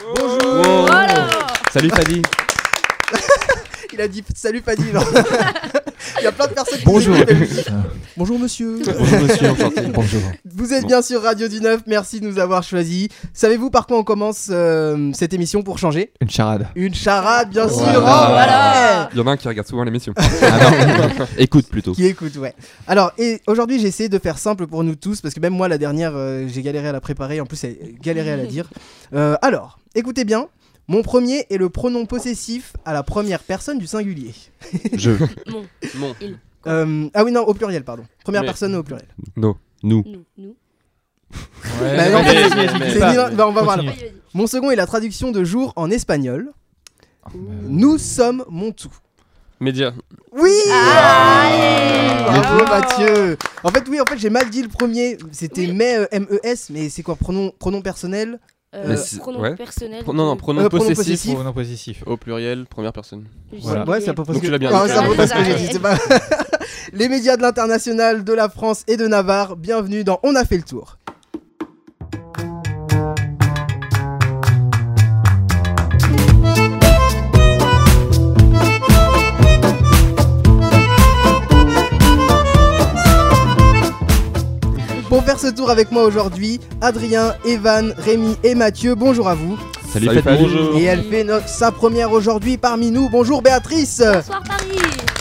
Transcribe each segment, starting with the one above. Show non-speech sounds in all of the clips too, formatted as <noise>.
Bonjour. Voilà. Salut Fadi. <laughs> Il a dit salut Fadi. <laughs> Il y a plein de personnes qui Bonjour. écoutent. Bonjour monsieur. Bonjour monsieur, enchanté. Bonjour. Vous êtes bien sur Radio du 9, merci de nous avoir choisis. Savez-vous par quoi on commence euh, cette émission pour changer? Une charade. Une charade, bien sûr. Voilà. Oh, Voilà. Il y en a un qui regarde souvent l'émission. Ah <laughs> écoute plutôt. Qui écoute, ouais. Alors, et aujourd'hui, j'ai essayé de faire simple pour nous tous, parce que même moi, la dernière, euh, j'ai galéré à la préparer, en plus, j'ai galéré à la dire. Euh, alors, écoutez bien, mon premier est le pronom possessif à la première personne du singulier. <laughs> Je. Mon, Bon. Euh, ah oui, non, au pluriel, pardon. Première Mais- personne au pluriel. No. Nous. nous, nous. Bah non, mais- c'est- bah, on va voir là. Mon second est la traduction de jour en espagnol. Ouh. Nous sommes mon tout. Média. Oui Allez Bravo. Mathieu En fait, oui, en fait, j'ai mal dit le premier. C'était Oui. mais euh, M-E-S, mais c'est quoi pronom, pronom personnel? Euh, pronom ouais. personnel. Pro- non, non, pronom Euh, pronom possessif possessif. Pronom possessif. au pluriel, première personne. Voilà. Ouais, c'est à peu près Donc ce tu que- l'as bien Ah, dit. c'est à peu près que j'ai ça. dit. <laughs> Les médias de l'international, de la France et de Navarre, bienvenue dans On a fait le tour. Faire ce tour avec moi aujourd'hui, Adrien, Evan, Rémi et Mathieu, bonjour à vous. Salut. Bonjour. Et elle fait sa première aujourd'hui parmi nous. Bonjour Béatrice Bonsoir Paris.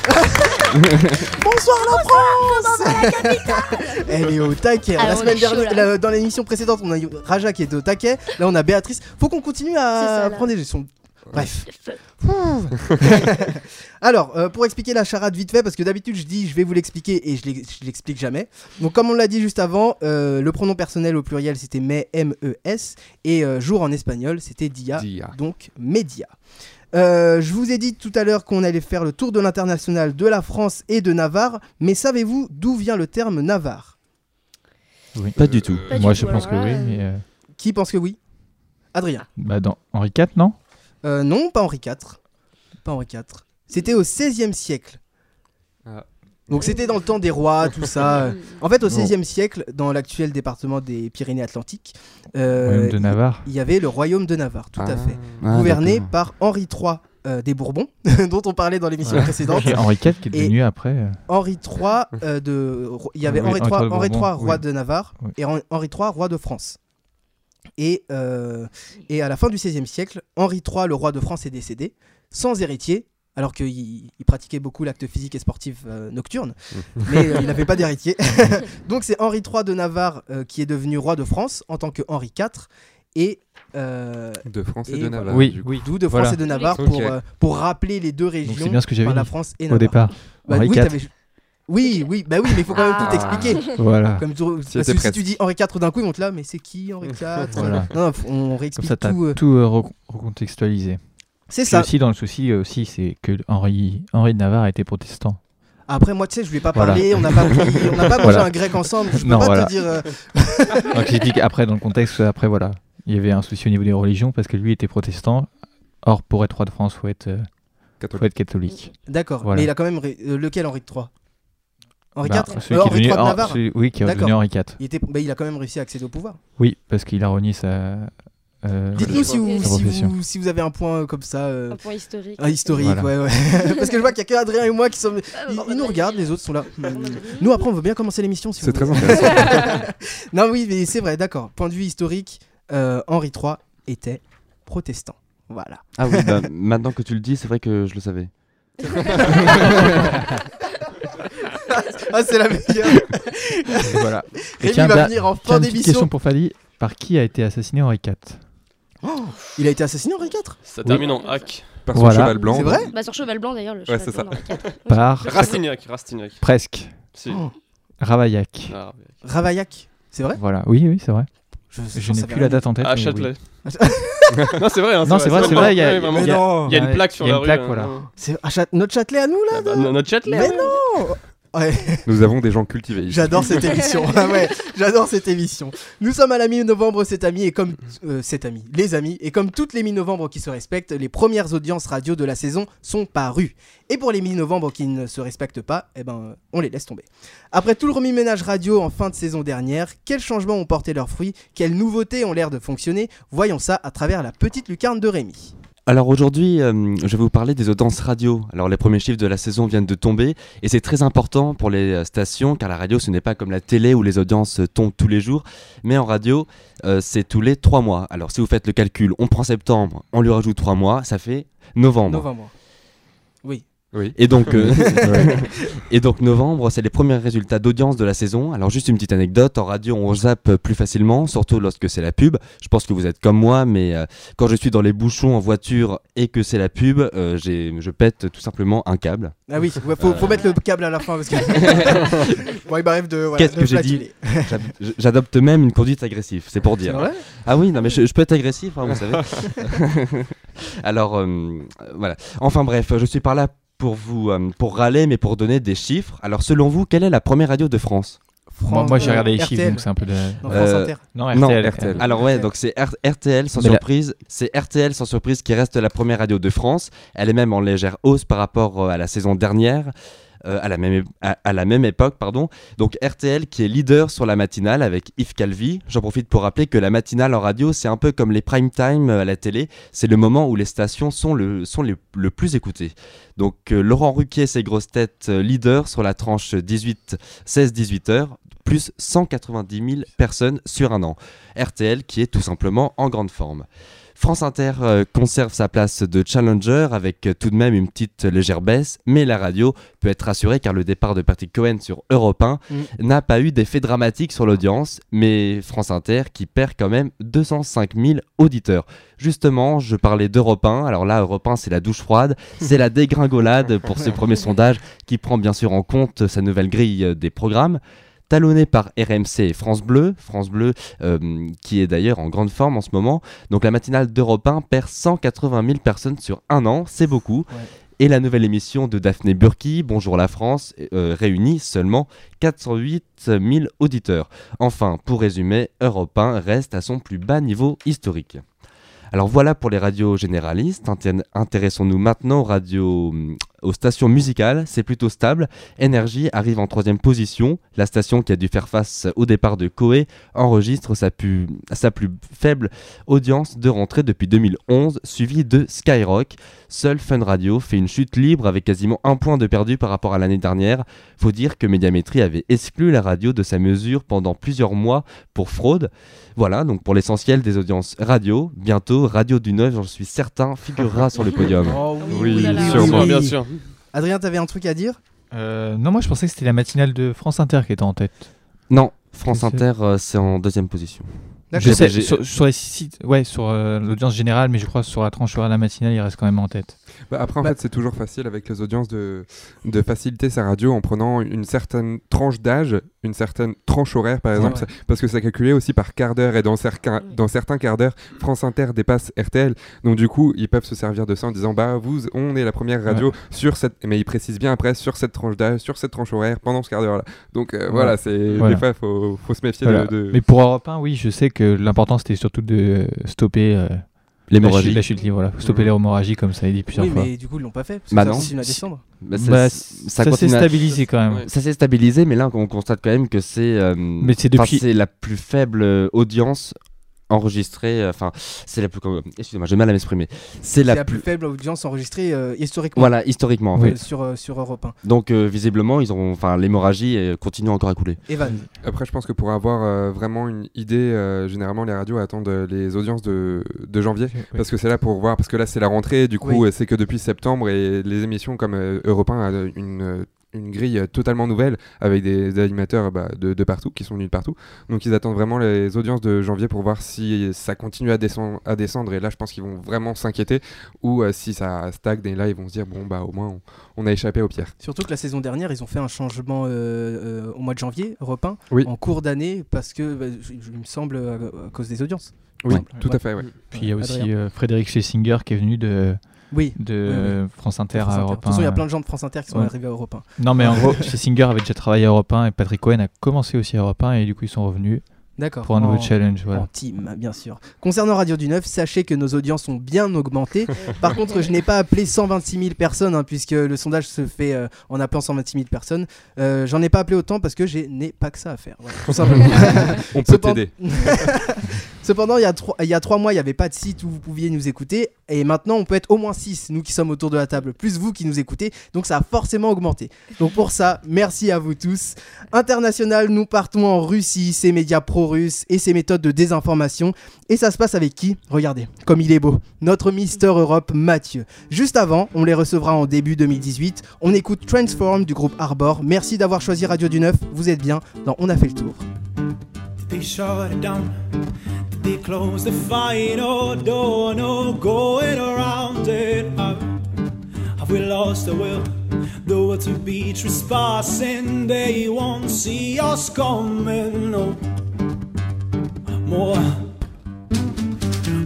<laughs> Bonsoir la France Elle est au taquet. Ah, la on semaine dernière, la- dans l'émission précédente, on a eu Raja qui était au taquet. Là, on a Béatrice. Faut qu'on continue à ça, prendre des leçons. Bref. <laughs> Alors, euh, pour expliquer la charade vite fait, parce que d'habitude je dis je vais vous l'expliquer et je l'explique jamais. Donc, comme on l'a dit juste avant, euh, le pronom personnel au pluriel c'était mais, M-E-S, et euh, jour en espagnol c'était dia, Dia. donc média. Euh, je vous ai dit tout à l'heure qu'on allait faire le tour de l'international de la France et de Navarre, mais savez-vous d'où vient le terme Navarre? Oui. Pas du tout. Pas du Moi, tout, je pense que oui. Mais euh, Qui pense que oui? Adrien. bah, dans Henri IV, non? Euh, non, pas Henri IV. Pas Henri IV. C'était au XVIe siècle. Ah. Donc c'était dans le temps des rois, tout ça. <laughs> En fait, au. XVIe siècle, dans l'actuel département des Pyrénées-Atlantiques, euh, Royaume de Navarre. il y avait le royaume de Navarre, tout à Ah. fait. Ah, gouverné par Henri III euh, des Bourbons, <laughs> dont on parlait dans l'émission Ouais. précédente. Et Henri IV qui est devenu après. euh, Henri III euh, de il y avait Oui, Henri Henri III, III de Henri III, Bourbon, roi oui. de Navarre Oui. et Hen- Henri III roi de France. Et, euh, et à la fin du XVIe siècle, Henri III, le roi de France, est décédé sans héritier, alors qu'il il pratiquait beaucoup l'acte physique et sportif euh, nocturne, <laughs> mais euh, il n'avait pas d'héritier. <laughs> Donc c'est Henri III de Navarre euh, qui est devenu roi de France en tant que Henri IV et euh, De France et, Et de voilà. Navarre. Oui, du coup. oui. d'où de France Voilà. et de Navarre pour, euh, pour rappeler les deux régions, bien ce que j'avais enfin, la France et au Navarre. départ. Bah Henri oui, oui, oui, bah oui, mais il faut quand même Ah. tout expliquer. Voilà. Comme tout- C'était parce que si presque. tu dis Henri IV d'un coup, ils vont te là, mais c'est qui Henri IV Voilà. Non, non, faut- on Comme réexplique ça, t'as tout. euh, tout euh, re- recontextualisé. C'est Puis ça. aussi, dans le souci euh, aussi, c'est que Henri, Henri de Navarre était protestant. Après, moi, tu sais, je lui ai pas Voilà. parlé, on n'a pas, pris- on n'a pas mangé Voilà. un grec ensemble. Je peux Non, pas voilà. te dire. euh, <laughs> Donc j'ai dit qu'après, dans le contexte, après, voilà, il y avait un souci au niveau des religions parce que lui était protestant. Or, pour être roi de France, faut être, euh, Catholique. faut être catholique. D'accord, Voilà. mais il a quand même. ré- euh, lequel Henri III Henri Bah, IV celui Euh, qui est Henri devenu, III de Hen- Navarre celui- oui, qui est D'accord. devenu Henri IV. il, était... bah, il a quand même réussi à accéder au pouvoir. Oui, parce qu'il a renié sa. euh, Dites-nous si vous, sa si, profession. vous, si vous avez un point euh, comme ça. euh, Un point historique. Un historique, Voilà. ouais, ouais. <laughs> Parce que je vois qu'il y a que Adrien et moi qui sommes. Ah, Ils, nous bah, regardent, les autres sont là. Bah, Nous, après, on veut bien commencer l'émission si C'est très intéressant. <laughs> Non, oui, mais c'est vrai, d'accord. Point de vue historique, euh, Henri III était protestant. Voilà. Ah oui, bah, maintenant que tu le dis, c'est vrai que je le savais. <laughs> Ah, c'est la meilleure. Et voilà. <laughs> Et Rémi tiens, va da- venir en tiens, fin une petite d'émission. question pour Fali. Par qui a été assassiné Henri IV Il a été assassiné, Henri IV Ça termine en hack. Par son Voilà. cheval blanc. C'est vrai Bah sur cheval blanc d'ailleurs, le Ouais, cheval c'est blanc ça. dans la carte. Par Rastignac, Rastignac. presque Si. Oh. Ravaillac. Ah, Ravaillac. C'est vrai Voilà. Oui, oui, c'est vrai. Je, j'en n'ai savais plus la rien. date en tête. à mais Châtelet. oui. <laughs> non, c'est vrai. hein, Non, c'est vrai, c'est vrai. Il y a, Ouais, vraiment. il y a- non. Il y a une plaque sur il y a la une rue. plaque, hein. voilà. C'est à notre Châtelet à nous, là Ah bah, no- Notre Châtelet. Mais ouais. non Ouais. Nous avons des gens cultivés. ici. J'adore cette <laughs> émission. Ah ouais, j'adore cette émission. Nous sommes à la mi-novembre, cet ami et comme euh, cet ami, les amis, et comme toutes les mi-novembre qui se respectent, les premières audiences radio de la saison sont parues. Et pour les mi-novembre qui ne se respectent pas, eh ben, on les laisse tomber. Après tout le remue-ménage radio en fin de saison dernière, quels changements ont porté leurs fruits? Quelles nouveautés ont l'air de fonctionner? Voyons ça à travers la petite lucarne de Rémi. Alors aujourd'hui, euh, je vais vous parler des audiences radio. Alors les premiers chiffres de la saison viennent de tomber et c'est très important pour les euh, stations car la radio ce n'est pas comme la télé où les audiences euh, tombent tous les jours, mais en radio c'est tous les trois mois. Alors si vous faites le calcul, on prend septembre, on lui rajoute trois mois, ça fait novembre. Novembre. Oui. Oui. Et donc, euh, <laughs> et donc novembre, c'est les premiers résultats d'audience de la saison. Alors juste une petite anecdote, en radio on zappe plus facilement, surtout lorsque c'est la pub. Je pense que vous êtes comme moi, mais euh, quand je suis dans les bouchons en voiture et que c'est la pub, euh, j'ai- je pète tout simplement un câble. Ah oui, ouais, faut, faut mettre le câble à la fin parce que. <laughs> bon, il m'arrive de. voilà, Qu'est-ce que j'ai dit J'adopte même une conduite agressive, c'est pour dire. vrai? Ah oui, non mais je, je peux être agressif, hein, vous savez. <laughs> Alors euh, voilà. Enfin bref, je suis par là pour vous euh, pour râler, mais pour donner des chiffres. Alors selon vous, quelle est la première radio de France Moi, moi, j'ai euh, regardé les chiffres, RTL. donc c'est un peu de. Non, France Euh, Inter. Non, Non, RTL. RTL. Alors ouais, donc c'est RTL sans Mais la- surprise. C'est RTL sans surprise qui reste la première radio de France. Elle est même en légère hausse par rapport euh, à la saison dernière. Euh, à, la même, époque, pardon. Donc RTL qui est leader sur la matinale avec Yves Calvi. J'en profite pour rappeler que la matinale en radio, c'est un peu comme les prime time euh, à la télé. C'est le moment où les stations sont le, plus écoutées. Donc euh, Laurent Ruquier, ses grosses têtes, leader sur la tranche 18, 16-18 heures, plus 190 000 personnes sur un an. RTL qui est tout simplement en grande forme. France Inter euh, conserve sa place de challenger avec euh, tout de même une petite légère baisse, mais la radio peut être rassurée car le départ de Patrick Cohen sur Europe 1 Mm. n'a pas eu d'effet dramatique sur l'audience, mais France Inter qui perd quand même 205 000 auditeurs. Justement, je parlais d'Europe 1, alors là Europe 1 c'est la douche froide, c'est la dégringolade pour ce premier <laughs> sondage qui prend bien sûr en compte sa nouvelle grille euh, des programmes. Talonné par RMC et France Bleu, France Bleu euh, qui est d'ailleurs en grande forme en ce moment. Donc la matinale d'Europe 1 perd 180 000 personnes sur un an, c'est beaucoup. Ouais. Et la nouvelle émission de Daphné Burki, Bonjour la France, euh, réunit seulement 408 000 auditeurs. Enfin, pour résumer, Europe 1 reste à son plus bas niveau historique. Alors voilà pour les radios généralistes. Inté- Intéressons-nous maintenant aux radios, hum, aux stations musicales. C'est plutôt stable. Énergie arrive en troisième position. La station qui a dû faire face au départ de Koé enregistre sa, pu- sa plus faible audience de rentrée depuis 2011, suivie de Skyrock. Seul Fun Radio fait une chute libre avec quasiment un point de perdu par rapport à l'année dernière. Faut dire que Médiamétrie avait exclu la radio de sa mesure pendant plusieurs mois pour fraude. Voilà, donc pour l'essentiel des audiences radio, bientôt Radio du Neuf, j'en suis certain, figurera sur le podium. Oh Oui, sûrement. Bien sûr. Adrien, t'avais un truc à dire? Euh, non, moi je pensais que c'était la matinale de France Inter qui était en tête. Non, France C'est- Inter, euh, c'est en deuxième position. Je sais, sur, sur les sites, ouais, sur euh, l'audience générale, mais je crois que sur la tranche horaire de la matinale, il reste quand même en tête. Bah, après, en Bah- fait, c'est toujours facile avec les audiences de, de faciliter sa radio en prenant une certaine tranche d'âge, une certaine tranche horaire, par exemple, Ouais. parce que c'est calculé aussi par quart d'heure et dans certains, Oui. dans certains quarts d'heure, France Inter dépasse RTL. Donc, du coup, ils peuvent se servir de ça en disant Bah, vous, on est la première radio sur cette. Mais ils précisent bien après sur cette tranche d'âge, sur cette tranche horaire pendant ce quart d'heure-là. Donc, euh, voilà, c'est. Voilà. Des fois, il faut, faut se méfier Voilà. de. de- Mais pour Europe 1, oui, je sais que l'important c'était surtout de stopper euh, la, chute, L'hémorragie. la chute libre, voilà. stopper Mhm. l'hémorragie comme ça a été dit plusieurs Oui, fois. mais du coup, ils l'ont pas fait. Parce que Bah ça non. continue à descendre. Bah, ça, Bah, ça ça s'est stabilisé quand même. Ouais. Ça s'est stabilisé, mais là, on constate quand même que c'est. euh, Mais c'est enfin, depuis- c'est la plus faible euh, audience enregistrée. euh, Enfin, c'est la plus. Excusez-moi, j'ai mal à m'exprimer. C'est la, la plus. plus faible audience enregistrée euh, historiquement Voilà, historiquement. en Oui. euh, sur, euh, sur Europe 1. Donc, euh, visiblement, ils ont. Enfin, l'hémorragie euh, continue encore à couler. Evan. Après, je pense que pour avoir euh, vraiment une idée, euh, généralement, les radios attendent les audiences de, de janvier. Oui. Parce que c'est là pour voir, parce que là c'est la rentrée, du coup Oui. c'est que depuis septembre et les émissions comme euh, Europe 1 a euh, une, une grille totalement nouvelle avec des, des animateurs bah, de, de partout qui sont venus de partout. Donc ils attendent vraiment les audiences de janvier pour voir si ça continue à descendre, à descendre et là je pense qu'ils vont vraiment s'inquiéter ou euh, si ça stagne et là ils vont se dire bon bah au moins on, on a échappé aux pierres. Surtout que la saison dernière, ils ont fait un changement euh, euh, au mois de janvier, Europe 1, Oui. en cours d'année, parce que, bah, il me semble, à, à cause des audiences. Oui, Ouais. tout à fait, ouais. Puis il y a aussi euh, Frédéric Schlesinger qui est venu de, Oui. de Oui, oui. France Inter France à Inter. De Europe toute façon, il y a 1. plein de gens de France Inter qui sont Ouais. arrivés à Europe 1. Non, mais en gros, <laughs> Singer avait déjà travaillé à Europe 1 et Patrick Cohen a commencé aussi à Europe 1 et du coup, ils sont revenus D'accord. pour un nouveau En- challenge. En Voilà. team, bien sûr. Concernant Radio du Neuf, sachez que nos audiences ont bien augmenté. <laughs> Par contre, je n'ai pas appelé 126 000 personnes, hein, puisque le sondage se fait euh, en appelant 126 000 personnes. Euh, J'en ai pas appelé autant parce que je n'ai pas que ça à faire. Voilà, tout simplement. <laughs> On peut Cependant- t'aider. Cependant, il y, a trois, mois, il n'y avait pas de site où vous pouviez nous écouter. Et maintenant, on peut être au moins 6, nous qui sommes autour de la table, plus vous qui nous écoutez. Donc ça a forcément augmenté. Donc pour ça, merci à vous tous. International, nous partons en Russie, ses médias pro-russes et ses méthodes de désinformation. Et ça se passe avec qui? Regardez, comme il est beau. Notre Mister Europe, Mathieu. Juste avant, on les recevra en début 2018. On écoute Transform du groupe Arbor. Merci d'avoir choisi Radio du Neuf. Vous êtes bien dans On a fait le tour. They shut it down. They close the final door. No going around it. Have, have we lost the will? The will to be trespassing. They won't see us coming. No more.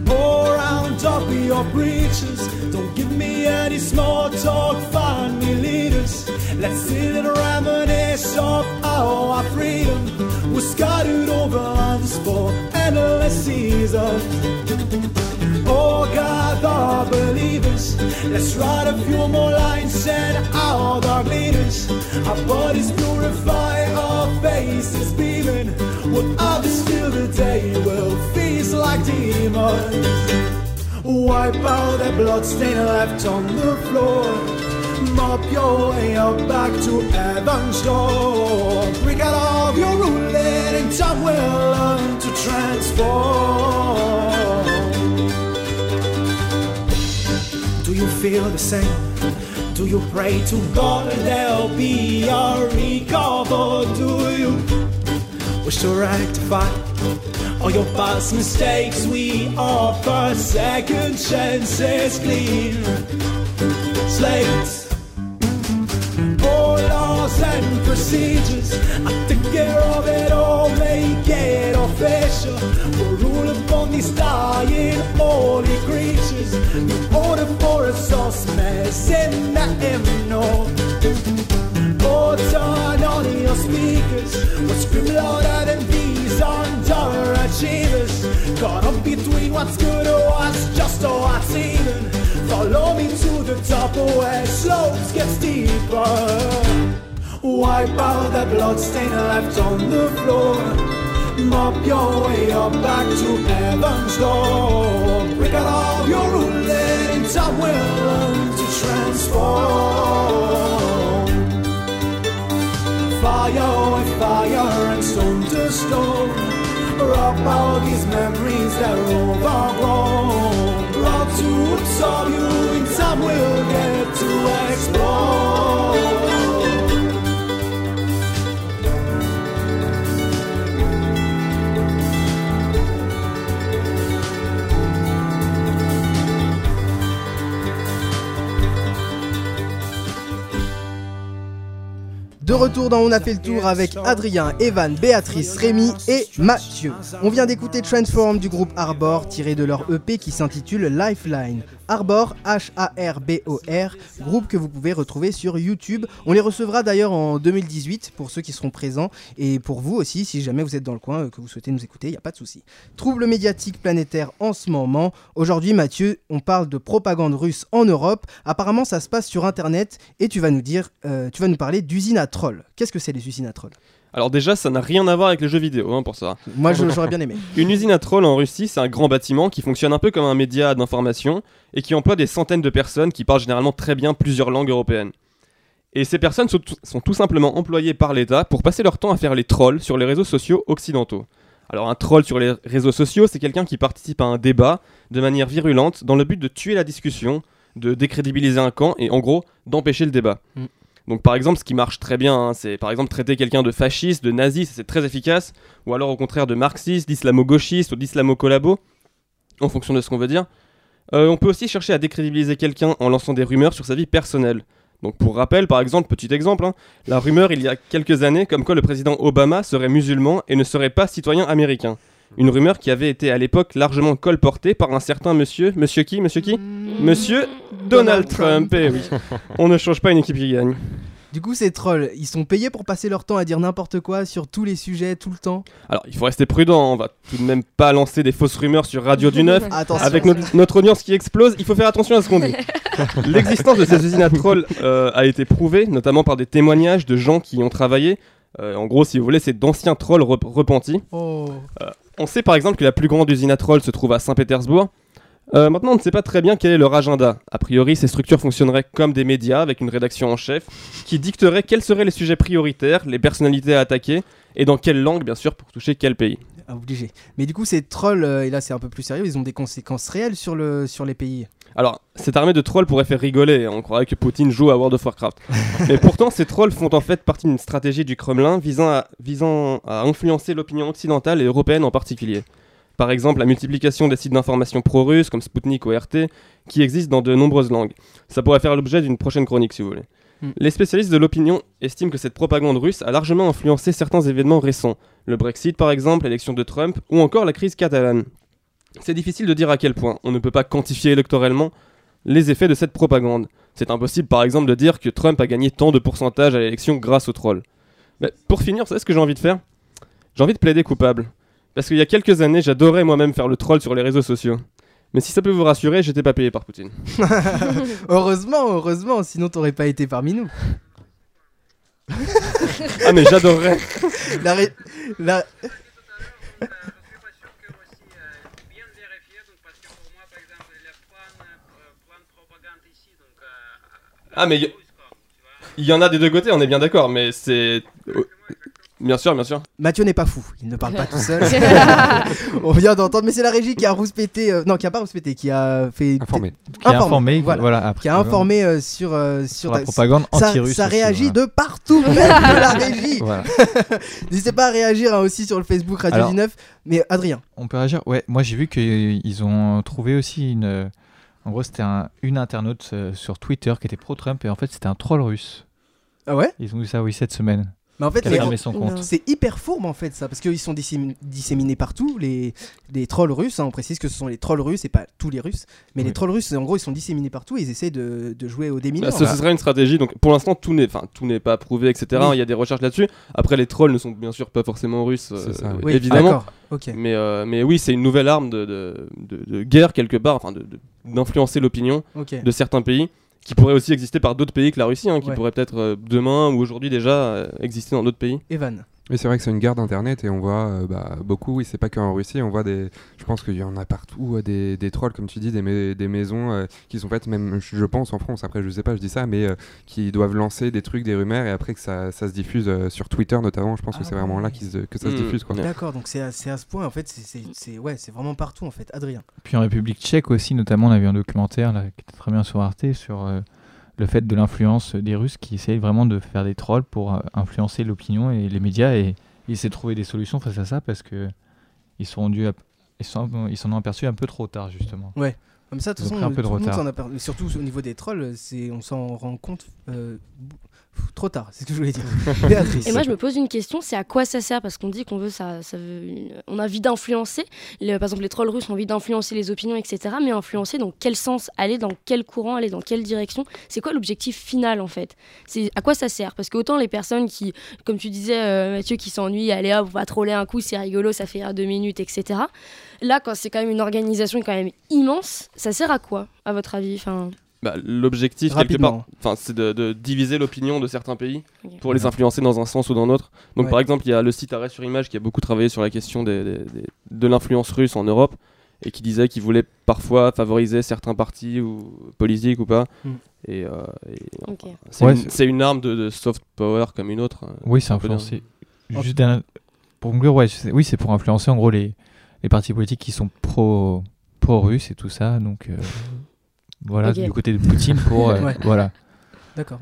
Pour round up your breeches. Don't give me any small talk. Find me leaders. Let's sit and reminisce of our freedom was for endless seasons. Oh, gather believers. Let's write a few more lines. Out our leaders. Our bodies purify, our faces beaming. What others feel today will feast like demons. Wipe out that bloodstained left on the floor. Mop your way up back to heaven's door. Break out of your ruling, and time will learn to transform. Do you feel the same? Do you pray to God that there'll be a recover? Do you wish to rectify all your past mistakes? We offer second chances, clean slates. Procedures, I take care of it all, make it official. We'll rule upon these dying holy creatures. In order for a sauce mess in the hymnal. Oh, turn on your speakers. We'll scream louder than these underachievers. Caught up between what's good or what's just or what's even. Follow me to the top where slopes get steeper. Wipe out that bloodstain left on the floor. Mop your way up back to heaven's door. Break out all your ruling, and time will learn to transform. Fire with fire and stone to stone. Rub out these memories that are overgrown. Love to absorb you, in time we'll get retour dans On a fait le tour avec Adrien, Evan, Béatrice, Rémi et Mathieu. On vient d'écouter Transform du groupe Arbor tiré de leur EP qui s'intitule Lifeline. Arbor, H-A-R-B-O-R, groupe que vous pouvez retrouver sur YouTube. On les recevra d'ailleurs en 2018 pour ceux qui seront présents et pour vous aussi si jamais vous êtes dans le coin, euh, que vous souhaitez nous écouter, il n'y a pas de souci. Trouble médiatique planétaire en ce moment. Aujourd'hui Mathieu, on parle de propagande russe en Europe. Apparemment ça se passe sur Internet et tu vas nous dire, euh, tu vas nous parler d'usines à trolls. Qu'est-ce que c'est les usines à trolls Alors déjà, ça n'a rien à voir avec les jeux vidéo hein, pour ça. Moi je- j'aurais bien aimé. Une usine à trolls en Russie, c'est un grand bâtiment qui fonctionne un peu comme un média d'information et qui emploie des centaines de personnes qui parlent généralement très bien plusieurs langues européennes. Et ces personnes sont, tout- sont tout simplement employées par l'État pour passer leur temps à faire les trolls sur les réseaux sociaux occidentaux. Alors un troll sur les réseaux sociaux, c'est quelqu'un qui participe à un débat de manière virulente dans le but de tuer la discussion, de décrédibiliser un camp et en gros d'empêcher le débat. Mm. Donc par exemple, ce qui marche très bien, hein, c'est par exemple traiter quelqu'un de fasciste, de nazi, c'est très efficace, ou alors au contraire de marxiste, d'islamo-gauchiste ou d'islamo-collabo, en fonction de ce qu'on veut dire. Euh, on peut aussi chercher à décrédibiliser quelqu'un en lançant des rumeurs sur sa vie personnelle. Donc pour rappel, par exemple, petit exemple, hein, la rumeur il y a quelques années comme quoi le président Obama serait musulman et ne serait pas citoyen américain. Une rumeur qui avait été à l'époque largement colportée par un certain monsieur. Monsieur qui? Monsieur qui? Monsieur Donald Trump. Eh oui. <laughs> On ne change pas une équipe qui gagne. Du coup, ces trolls, ils sont payés pour passer leur temps à dire n'importe quoi sur tous les sujets, tout le temps? Alors, il faut rester prudent. On va tout de même pas lancer des fausses rumeurs sur Radio du Neuf. <laughs> Attention. Avec notre, notre audience qui explose, il faut faire attention à ce qu'on dit. <laughs> L'existence de ces usines à trolls euh, a été prouvée, notamment par des témoignages de gens qui y ont travaillé. Euh, en gros, si vous voulez, c'est d'anciens trolls rep- repentis. Oh. On sait par exemple que la plus grande usine à trolls se trouve à Saint-Pétersbourg. Euh, maintenant, on ne sait pas très bien quel est leur agenda. A priori, ces structures fonctionneraient comme des médias avec une rédaction en chef qui dicterait quels seraient les sujets prioritaires, les personnalités à attaquer et dans quelle langue, bien sûr, pour toucher quel pays. Ah, Obligé. Mais du coup, ces trolls, euh, et là c'est un peu plus sérieux, ils ont des conséquences réelles sur, le, sur les pays. Alors, cette armée de trolls pourrait faire rigoler, on croirait que Poutine joue à World of Warcraft. <laughs> Mais pourtant, ces trolls font en fait partie d'une stratégie du Kremlin visant à, visant à influencer l'opinion occidentale et européenne en particulier. Par exemple, la multiplication des sites d'information pro-russes comme Sputnik ou RT, qui existent dans de nombreuses langues. Ça pourrait faire l'objet d'une prochaine chronique si vous voulez. Hmm. Les spécialistes de l'opinion estiment que cette propagande russe a largement influencé certains événements récents. Le Brexit par exemple, l'élection de Trump, ou encore la crise catalane. C'est difficile de dire à quel point. On ne peut pas quantifier électorellement les effets de cette propagande. C'est impossible par exemple de dire que Trump a gagné tant de pourcentage à l'élection grâce aux trolls. Mais pour finir, savez ce que j'ai envie de faire J'ai envie de plaider coupable. Parce qu'il y a quelques années, j'adorais moi-même faire le troll sur les réseaux sociaux. Mais si ça peut vous rassurer, j'étais pas payé par Poutine. <laughs> heureusement, heureusement, sinon t'aurais pas été parmi nous. Ah mais j'adorerais La ré- la- bien vérifié, donc parce que pour moi, par exemple, le point, euh, point de propagande ici, donc. euh, Ah mais il y en a des deux côtés, on est bien d'accord, mais c'est... euh, Bien sûr, bien sûr. Mathieu n'est pas fou, il ne parle pas tout seul. <laughs> On vient d'entendre, mais c'est la régie qui a rouspété, euh, non, qui a pas rouspété, qui a fait Informé. Qui a informé, voilà, voilà, après, qui a informé euh, sur euh, sur, sur la ta- propagande ça, anti-russe. ça aussi, réagit voilà. de partout, même de la régie. Voilà. <laughs> N'hésitez pas à réagir hein, aussi sur le Facebook Radio Alors- 19. Mais Adrien, On peut réagir Ouais, moi j'ai vu qu'ils ont trouvé aussi une. En gros, c'était un- une internaute euh, sur Twitter qui était pro-Trump et en fait c'était un troll russe. ah ouais? Ils ont vu ça, oui, cette semaine. Mais en fait, c'est hyper fourbe en fait ça, parce qu'ils sont dissémi- disséminés partout, les, les trolls russes, hein, on précise que ce sont les trolls russes et pas tous les Russes, mais les trolls russes, en gros, ils sont disséminés partout et ils essaient de, de jouer au démineur. Bah, ce, ce serait une stratégie. Donc pour l'instant, tout n'est, enfin, tout n'est pas prouvé, etc. Oui. Il y a des recherches là-dessus. Après, les trolls ne sont bien sûr pas forcément russes, euh, ça, oui. Oui, évidemment. d'accord, ok. Mais, euh, mais oui, c'est une nouvelle arme de, de, de- de guerre quelque part, enfin, de- de- d'influencer l'opinion de certains pays, qui pourrait aussi exister par d'autres pays que la Russie, hein, qui Ouais. pourrait peut-être euh, demain ou aujourd'hui déjà euh, exister dans d'autres pays. Evan. Oui, c'est vrai que c'est une guerre d'internet et on voit euh, bah, beaucoup, oui, c'est pas qu'en Russie, on voit des. Je pense qu'il y en a partout, euh, des, des trolls, comme tu dis, des, mais- des maisons euh, qui sont faites, même, je pense, en France, après je sais pas, je dis ça, mais euh, qui doivent lancer des trucs, des rumeurs et après que ça, ça se diffuse euh, sur Twitter notamment, je pense que Ah c'est vraiment là qu'ils se- que ça se Mm. diffuse. D'accord, donc c'est à, ce point, en fait, c'est- ouais, c'est vraiment partout, en fait. Adrien. Puis en République tchèque aussi, notamment, on a vu un documentaire là, qui était très bien sur Arte sur euh, le fait de l'influence des Russes qui essayent vraiment de faire des trolls pour euh, influencer l'opinion et les médias et ils essaient de trouver des solutions face à ça parce que ils sont rendus à- ils sont ils s'en ont aperçus un peu trop tard justement. Comme ça, de toute façon, un peu de tout le monde retard. s'en a per- Surtout au niveau des trolls, c'est on s'en rend compte euh, trop tard, c'est ce que je voulais dire. <laughs> Béatrice. Et moi, je me pose une question, c'est à quoi ça sert? Parce qu'on dit qu'on veut ça, ça veut une- on a envie d'influencer. Par exemple, les trolls russes ont envie d'influencer les opinions, etc. Mais influencer dans quel sens? Aller, dans quel courant? Aller, dans quelle direction? C'est quoi l'objectif final en fait? C'est à quoi ça sert? Parce que autant les personnes qui, comme tu disais, euh, Mathieu, qui s'ennuient, allez hop, on va troller un coup, c'est rigolo, ça fait rire deux minutes, etc. Là, quand c'est quand même une organisation quand même immense, ça sert à quoi, à votre avis enfin, Bah, L'objectif, quelque part, c'est de, de diviser l'opinion de certains pays pour les influencer dans un sens ou dans l'autre. Donc, Ouais. par exemple, il y a le site Arrêt sur Image qui a beaucoup travaillé sur la question des- des- des- de l'influence russe en Europe et qui disait qu'il voulait parfois favoriser certains partis ou politiques ou pas. Mm. Et, euh, et, c'est Ouais, une, arme de, de soft power comme une autre. euh. Oui, c'est influencé. Juste pour conclure, ouais, c'est- oui, c'est pour influencer en gros les, les partis politiques qui sont pro pro-russes et tout ça. Donc euh, voilà, du côté de Poutine pour euh, <laughs> Ouais. voilà. D'accord.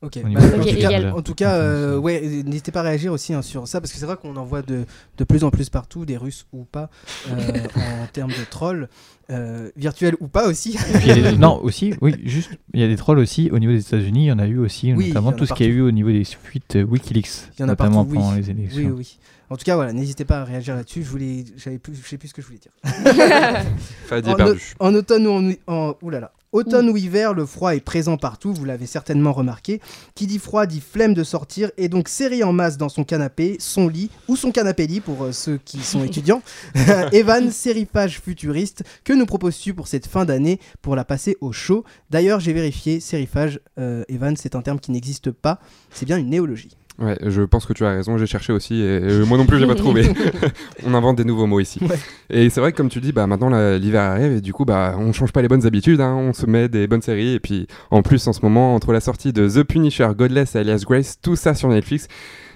Ok, Bah, de en, tout cas, égal. en tout cas, euh, ouais, euh, n'hésitez pas à réagir aussi hein, sur ça parce que c'est vrai qu'on en voit de, de plus en plus partout, des Russes ou pas, euh, <laughs> en termes de trolls, euh, virtuels ou pas aussi. Puis il y a des- non, aussi, oui, juste, il y a des trolls aussi au niveau des États-Unis. Il y en a eu aussi, Oui, notamment tout ce qu'il y a eu au niveau des fuites euh, WikiLeaks, Il y en a notamment partout, oui. pendant les élections. oui, oui. En tout cas, voilà, n'hésitez pas à réagir là-dessus. Je voulais, j'avais plus, je sais plus ce que je voulais dire. <laughs> Fadi en, perdu. en automne ou en, en- oulala. Automne ou hiver, le froid est présent partout, vous l'avez certainement remarqué. Qui dit froid dit flemme de sortir et donc serré en masse dans son canapé, son lit ou son canapé-lit pour euh, ceux qui sont <laughs> étudiants. <laughs> Evan, sérifage futuriste, que nous proposes-tu pour cette fin d'année pour la passer au chaud? D'ailleurs, j'ai vérifié, sérifage, euh, Evan, c'est un terme qui n'existe pas, c'est bien une néologie. Ouais, je pense que tu as raison, j'ai cherché aussi et moi non plus j'ai pas trouvé. <laughs> <laughs> on invente des nouveaux mots ici. Ouais. Et c'est vrai que comme tu dis, bah maintenant l'hiver arrive et du coup bah on change pas les bonnes habitudes, hein, on se met des bonnes séries et puis en plus en ce moment entre la sortie de The Punisher, Godless et Alias Grace, tout ça sur Netflix.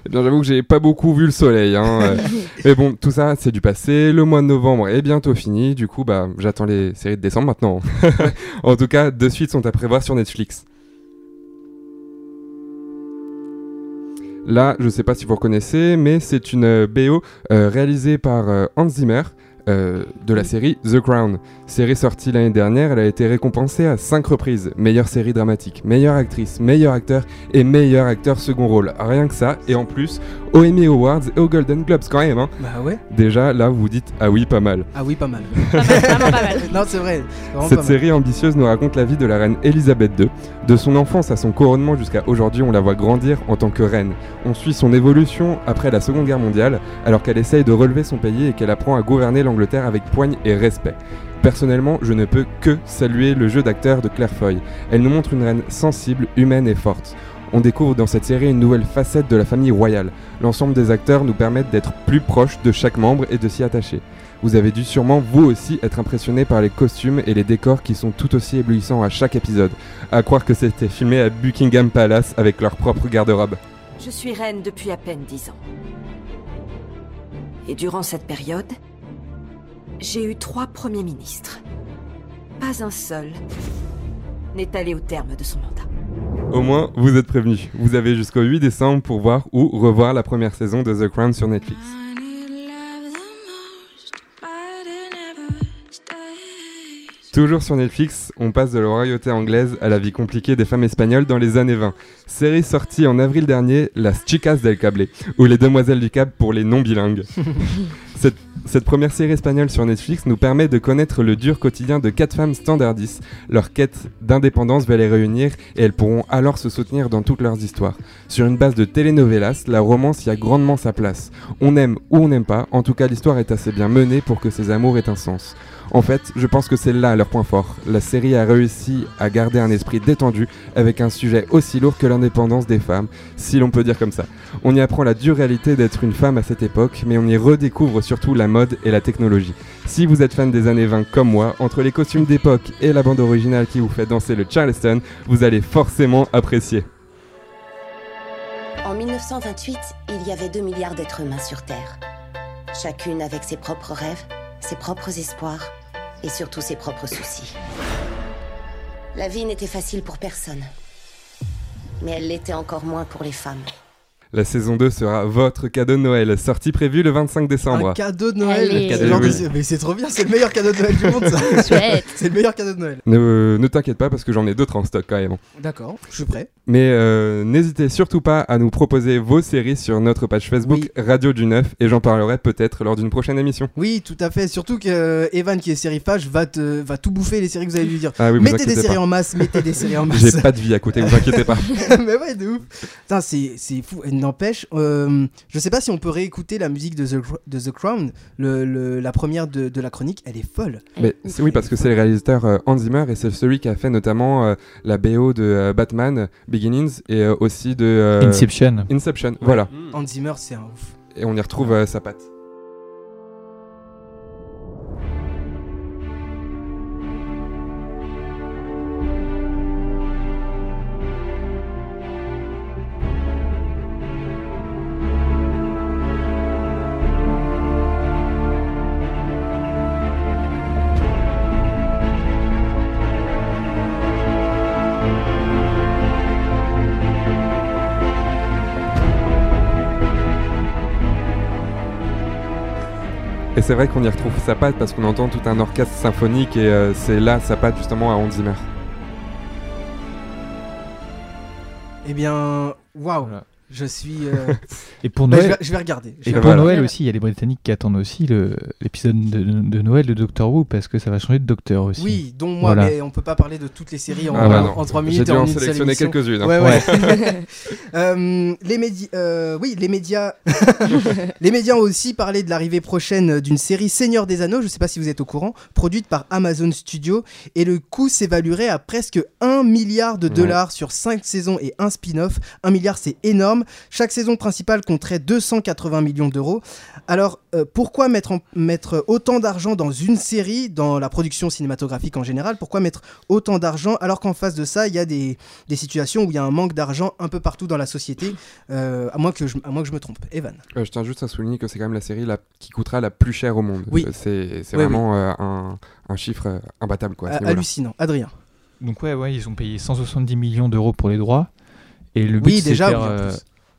Eh bien j'avoue que j'ai pas beaucoup vu le soleil. Hein. <laughs> Mais bon, tout ça c'est du passé, le mois de novembre est bientôt fini, du coup bah j'attends les séries de décembre maintenant. en tout cas, deux suites sont à prévoir sur Netflix. Là, je sais pas si vous reconnaissez, mais c'est une euh, BO euh, réalisée par euh, Hans Zimmer de la série The Crown. Série sortie l'année dernière, elle a été récompensée à 5 reprises. Meilleure série dramatique, meilleure actrice, meilleur acteur et meilleur acteur second rôle. Rien que ça, et en plus, aux Emmy Awards et aux Golden Globes quand même. hein. Bah ouais, Déjà, là, vous vous dites, ah oui, pas mal. ah oui, pas mal. Pas mal, vraiment pas mal. <laughs> non, c'est vrai. Cette pas mal. série ambitieuse nous raconte la vie de la reine Elisabeth II. De son enfance à son couronnement jusqu'à aujourd'hui, on la voit grandir en tant que reine. On suit son évolution après la Seconde Guerre mondiale, alors qu'elle essaye de relever son pays et qu'elle apprend à gouverner l'Angleterre avec poigne et respect. Personnellement, je ne peux que saluer le jeu d'acteur de Claire Foy. Elle nous montre une reine sensible, humaine et forte. On découvre dans cette série une nouvelle facette de la famille royale. L'ensemble des acteurs nous permettent d'être plus proches de chaque membre et de s'y attacher. Vous avez dû sûrement vous aussi être impressionné par les costumes et les décors qui sont tout aussi éblouissants à chaque épisode. À croire que c'était filmé à Buckingham Palace avec leur propre garde-robe. Je suis reine depuis à peine dix ans. Et durant cette période, j'ai eu trois premiers ministres. Pas un seul n'est allé au terme de son mandat. Au moins, vous êtes prévenus. Vous avez jusqu'au 8 décembre pour voir ou revoir la première saison de The Crown sur Netflix. Toujours sur Netflix, on passe de la royauté anglaise à la vie compliquée des femmes espagnoles dans les années 20. Série sortie en avril dernier, Las Chicas del Cable, ou Les Demoiselles du Câble pour les non-bilingues. <laughs> cette, première série espagnole sur Netflix nous permet de connaître le dur quotidien de quatre femmes standardistes. Leur quête d'indépendance va les réunir et elles pourront alors se soutenir dans toutes leurs histoires. Sur une base de telenovelas, la romance y a grandement sa place. On aime ou on n'aime pas, en tout cas l'histoire est assez bien menée pour que ces amours aient un sens. En fait, je pense que c'est là leur point fort. La série a réussi à garder un esprit détendu avec un sujet aussi lourd que l'indépendance des femmes, si l'on peut dire comme ça. On y apprend la dure réalité d'être une femme à cette époque, mais on y redécouvre surtout la mode et la technologie. Si vous êtes fan des années 20 comme moi, entre les costumes d'époque et la bande originale qui vous fait danser le Charleston, vous allez forcément apprécier. En 1928, il y avait 2 milliards d'êtres humains sur Terre. Chacune avec ses propres rêves, ses propres espoirs et surtout ses propres soucis. La vie n'était facile pour personne. Mais elle l'était encore moins pour les femmes. La saison 2 sera votre cadeau de Noël, sortie prévue le 25 décembre. Un cadeau de Noël. Allez. Genre de- Oui. Mais c'est trop bien, c'est le meilleur cadeau de Noël du monde, ça. <laughs> C'est le meilleur cadeau de Noël. Ne, ne t'inquiète pas parce que j'en ai d'autres en stock quand même. D'accord, je suis prêt. Mais euh, n'hésitez surtout pas à nous proposer vos séries sur notre page Facebook Radio du Neuf et j'en parlerai peut-être lors d'une prochaine émission. Oui, tout à fait. Surtout que euh, Evan, qui est sérifage, va, te, va tout bouffer les séries que vous allez lui dire. Ah oui, mettez des séries en masse, mettez des séries en <laughs> masse. J'ai pas de vie à côté, vous inquiétez pas. <laughs> mais ouais, de ouf. Putain, c'est c'est fou. Et N'empêche, euh, je sais pas si on peut réécouter la musique de The, Cro- de The Crown. Le, le- la première de, de la chronique, elle est folle. Mais oui, parce que c'est le réalisateur euh, Hans Zimmer et c'est celui qui a fait notamment euh, la BO de euh, Batman Beginnings et euh, aussi de euh, Inception. Inception. Voilà. Hans Zimmer, c'est un ouf. Et on y retrouve euh, sa patte. C'est vrai qu'on y retrouve sa patte parce qu'on entend tout un orchestre symphonique et euh, c'est là sa patte justement à Hans Zimmer. Eh bien, waouh, Voilà. je suis. euh, <laughs> Et pour bah, je, Noël, vais, je vais regarder. Je et vais pour voilà. Noël aussi, il y a les Britanniques qui attendent aussi l'épisode de, de Noël de Doctor Who parce que ça va changer de Docteur aussi. Oui, dont moi, Voilà. mais on peut pas parler de toutes les séries en, Ah bah non. en 3 J'ai minutes dû et en en une seule sélectionner émission. quelques-unes. hein. Ouais, ouais. <laughs> <laughs> Euh, les médias, euh, oui, les médias, <laughs> les médias ont aussi parlé de l'arrivée prochaine d'une série Seigneur des Anneaux. Je sais pas si vous êtes au courant, produite par Amazon Studio, et le coût s'évaluerait à presque 1 milliard de Ouais. dollars sur 5 saisons et un spin-off. 1 milliard, c'est énorme. Chaque saison principale compterait 280 millions d'euros. Alors, euh, pourquoi mettre, en- mettre autant d'argent dans une série, dans la production cinématographique en général? Pourquoi mettre autant d'argent alors qu'en face de ça, il y a des, des situations où il y a un manque d'argent un peu partout dans la société? Euh, à, moins que je, à moins que je me trompe. Evan. Euh, je tiens juste à souligner que c'est quand même la série la, qui coûtera la plus chère au monde. Oui. Euh, C'est c'est Oui, vraiment euh, un, un chiffre imbattable. Quoi, niveau-là. hallucinant. Adrien. Donc ouais, ouais, ils ont payé 170 millions d'euros pour les droits. Et le but, Oui, déjà, faire, euh.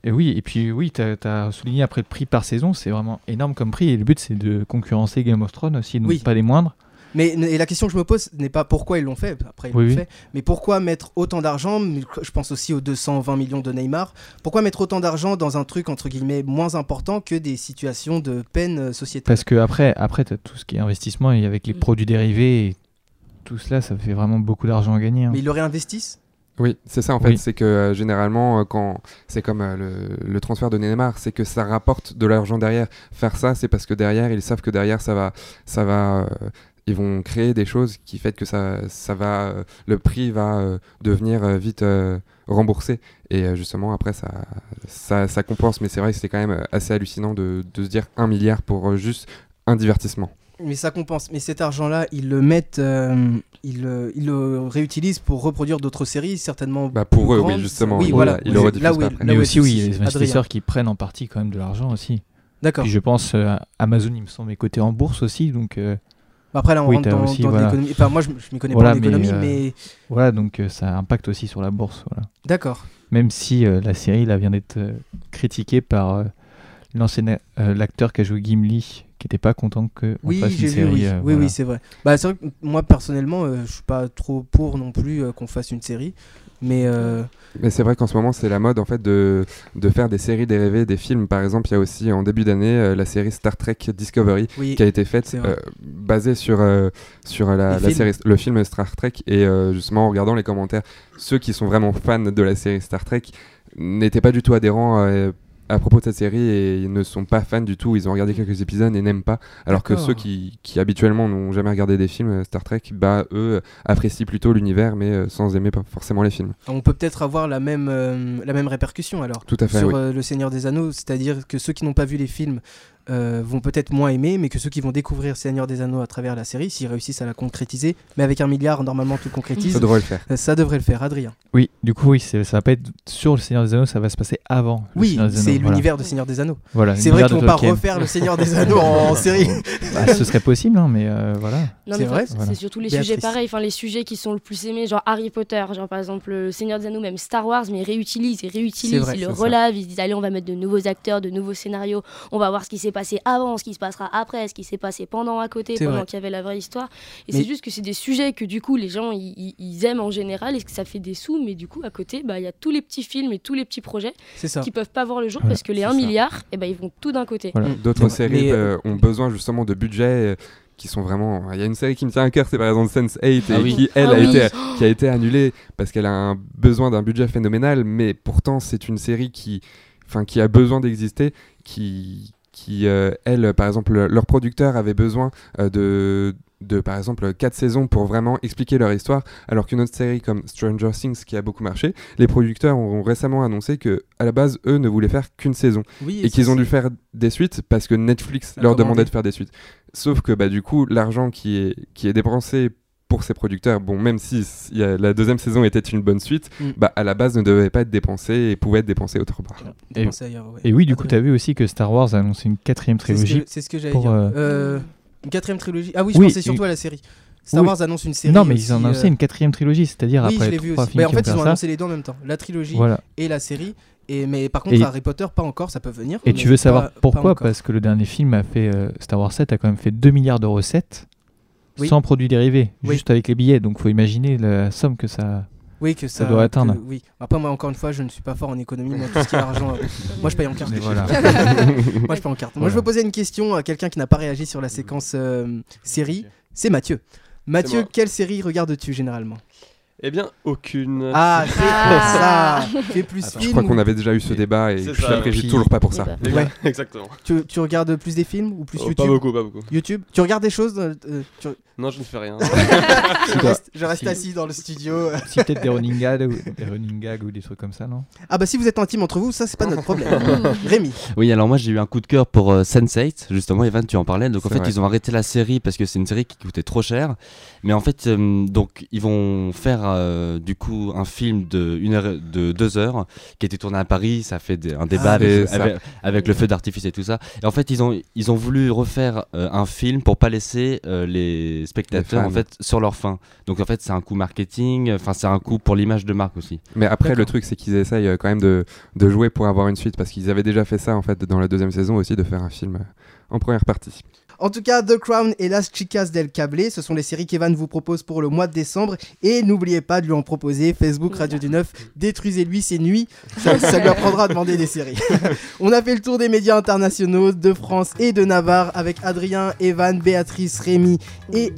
Et oui, et puis oui, tu as, souligné après le prix par saison, c'est vraiment énorme comme prix. Et le but, c'est de concurrencer Game of Thrones aussi, donc Oui. pas des moindres. Mais et la question que je me pose n'est pas pourquoi ils l'ont fait, après ils Oui, l'ont oui. fait, mais pourquoi mettre autant d'argent, je pense aussi aux 220 millions de Neymar, pourquoi mettre autant d'argent dans un truc entre guillemets moins important que des situations de peine euh, sociétale? Parce que après, après tu as tout ce qui est investissement et avec les Mm. produits dérivés et tout cela, ça fait vraiment beaucoup d'argent à gagner. hein. Mais ils le réinvestissent? Oui, c'est ça en fait. Oui. C'est que euh, généralement, euh, quand c'est comme euh, le, le transfert de Neymar, c'est que ça rapporte de l'argent derrière. Faire ça, c'est parce que derrière, ils savent que derrière, ça va, ça va, ils vont créer des choses qui fait que ça, ça va, le prix va devenir vite remboursé. Et justement, après, ça, ça, ça compense. Mais c'est vrai que c'est quand même assez hallucinant de, de se dire un milliard pour juste un divertissement. Mais ça compense. Mais cet argent-là, ils le mettent, euh, ils, le- ils le réutilisent pour reproduire d'autres séries, certainement. Bah, pour eux, oui, grandes. justement. Oui, Oui, voilà. ils le Oui, rediffusent là où pas il- après. là Mais aussi, oui, il y a souci. les investisseurs qui prennent en partie quand même de l'argent aussi. D'accord. Puis je pense euh, Amazon, il me semble, est coté en bourse aussi, donc euh, Bah, Après, là, on Oui, rentre dans, aussi, dans voilà. l'économie. Enfin, moi, je, je m'y connais Voilà, pas en mais, économie, euh, mais. voilà, donc euh, ça impacte aussi sur la bourse. Voilà. D'accord. Même si euh, la série là vient d'être euh, critiquée par euh, l'ancien euh, l'acteur qui a joué Gimli, qui n'était pas content que Oui, fasse vu, oui, euh, oui, voilà. oui, c'est vrai. Bah, c'est vrai que moi, personnellement, euh, je suis pas trop pour non plus euh, qu'on fasse une série. Mais euh, Mais c'est vrai qu'en ce moment, c'est la mode en fait de, de faire des séries dérivées, des films. Par exemple, il y a aussi en début d'année euh, la série Star Trek Discovery oui, qui a été faite euh, basée sur, euh, sur la, série, le film Star Trek. Et euh, justement, en regardant les commentaires, ceux qui sont vraiment fans de la série Star Trek n'étaient pas du tout adhérents euh, à propos de cette série et ils ne sont pas fans du tout. Ils ont regardé quelques épisodes et n'aiment pas. Alors que ceux qui, qui habituellement n'ont jamais regardé des films euh, Star Trek, bah eux euh, apprécient plutôt l'univers mais euh, sans aimer pas forcément les films. on peut peut-être avoir la même, euh, la même répercussion alors. Tout à fait, sur oui. euh, Le Seigneur des Anneaux, c'est-à-dire que ceux qui n'ont pas vu les films euh, vont peut-être moins aimer, mais que ceux qui vont découvrir Seigneur des Anneaux à travers la série, s'ils réussissent à la concrétiser, mais avec un milliard, normalement tout concrétise, Ça devrait le faire. euh, ça devrait le faire. Adrien. Oui, du coup, oui, c'est- ça va pas être sur le Seigneur des Anneaux, ça va se passer avant. le Oui, c'est voilà. l'univers de Seigneur des Anneaux. Voilà, C'est vrai qu'ils vont pas Tolkien. refaire le Seigneur des Anneaux en, en <laughs> série. Bah, ce serait possible, hein, mais euh, voilà. Non, C'est mais vrai enfin, Voilà. c'est surtout les Béatrice. sujets pareils, enfin les sujets qui sont le plus aimés, genre Harry Potter, genre par exemple le Seigneur des Anneaux, même Star Wars, mais ils réutilisent, ils C'est réutilisent, vrai, ils le c'est relavent, ils se disent allez on va mettre de nouveaux acteurs, de nouveaux scénarios, on va voir ce qui s'est passé avant, ce qui se passera après, ce qui s'est passé pendant à côté, pendant qu'il y avait la vraie histoire. Et Mais- c'est juste que c'est des sujets que du coup les gens ils, ils- ils aiment en général et que ça fait des sous, mais du coup à côté bah il y a tous les petits films et tous les petits projets qui peuvent pas voir le jour Voilà, parce que les c'est 1 ça. milliard, et ben ils vont tout d'un côté. Voilà. D'autres séries mais, euh, ont besoin justement de budgets euh, qui sont vraiment. Il y a une série qui me tient à cœur, c'est par exemple Sense8 Ah et oui. qui elle Ah a oui. été qui a été annulée parce qu'elle a un besoin d'un budget phénoménal, mais pourtant c'est une série qui, enfin qui a besoin d'exister, qui qui euh, elle par exemple le- leur producteur avait besoin euh, de de par exemple quatre saisons pour vraiment expliquer leur histoire alors qu'une autre série comme Stranger Things qui a beaucoup marché les producteurs ont récemment annoncé que à la base eux ne voulaient faire qu'une saison Oui, et qu'ils ça, ont dû faire des suites parce que Netflix leur demandait de faire des suites. Sauf que bah, du coup, l'argent qui est, qui est dépensé pour ces producteurs, bon, même si y a- la deuxième saison était une bonne suite, Mm. bah, à la base ne devait pas être dépensé et pouvait être dépensé autre part. Et- oui, du coup, tu as vu aussi que Star Wars a annoncé une quatrième C'est ce trilogie. que- C'est ce que j'allais pour, dire. euh, Euh, une quatrième trilogie. Ah oui, je Oui, pensais surtout une- à la série. Star Oui. Wars annonce une série. Non, mais ils ont annoncé euh, une quatrième trilogie, c'est-à-dire Oui, je après l'ai les vu trois aussi. films Mais en qui fait, ils ont ça. annoncé les deux en même temps. La trilogie Voilà. et la série. Et, mais par contre, Et- Harry Potter, pas encore, ça peut venir. Et tu veux savoir pas- pourquoi? Parce que le dernier film a fait euh, Star Wars 7 a quand même fait 2 milliards de recettes Oui. sans produits dérivés, Oui. juste avec les billets. Donc faut imaginer la somme que ça. Oui, que ça, ça doit atteindre. que- oui. Après, moi, encore une fois, je ne suis pas fort en économie. Moi, tout ce qui est argent, euh, <laughs> moi, je paye en carte. <laughs> Voilà. moi, je paye en carte. Moi, je veux poser une question à quelqu'un qui n'a pas réagi sur la séquence euh, série. C'est Mathieu. Mathieu, quelle série regardes-tu généralement? Eh bien, aucune. Ah, c'est Ah. pour ça. Es plus Je film crois ou- qu'on avait déjà eu ce débat et je t'apprécie Puis- toujours pas pour ça. Eh Ouais. <laughs> Exactement. tu, tu regardes plus des films ou plus Oh, YouTube pas beaucoup, pas beaucoup. YouTube Tu regardes des choses euh, euh, tu- Non, je ne fais rien. <laughs> je, reste, je reste Si. assis dans le studio. si peut-être des running gags ou des running gags ou des trucs comme ça, non? Ah bah si vous êtes intime entre vous, ça c'est pas notre problème. <laughs> Rémi. Oui, alors moi j'ai eu un coup de cœur pour euh, Sense8, justement, Evan, tu en parlais. Donc en fait, vrai. ils ont arrêté la série parce que c'est une série qui coûtait trop cher. Mais en fait, euh, donc ils vont faire euh, du coup un film de, une heure, de deux heures qui a été tourné à Paris. Ça fait des- un débat Ah, avec, le feu d'artifice et tout ça. Et en fait, ils ont, ils ont voulu refaire euh, un film pour pas laisser euh, les spectateurs en fait sur leur faim. Donc en fait, c'est un coup marketing, enfin c'est un coup pour l'image de marque aussi. Mais après, le truc, c'est qu'ils essayent quand même de, de jouer pour avoir une suite parce qu'ils avaient déjà fait ça en fait dans la deuxième saison aussi, de faire un film en première partie. En tout cas, The Crown et Las Chicas del Cable, ce sont les séries qu'Evan vous propose pour le mois de décembre. Et n'oubliez pas de lui en proposer. Facebook Radio du 9, détruisez-lui ses nuits. Ça, ça lui apprendra à demander des séries. <laughs> On a fait le tour des médias internationaux de France et de Navarre avec Adrien, Evan, Béatrice, Rémi et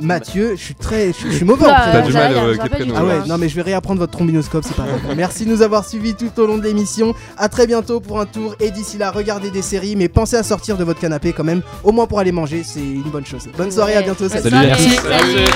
Mathieu. Je suis très, je, je suis mauvais en Oula, prénom. T'as du j'ai mal, rien, euh, Ah ouais, non mais je vais réapprendre votre trombinoscope, c'est pas grave. <laughs> Merci de nous avoir suivis tout au long de l'émission. À très bientôt pour un tour et d'ici là, regardez des séries, mais pensez à sortir de votre canapé quand même, au moins pour aller manger, c'est une bonne chose. Bonne soirée, à bientôt. Salut. Salut.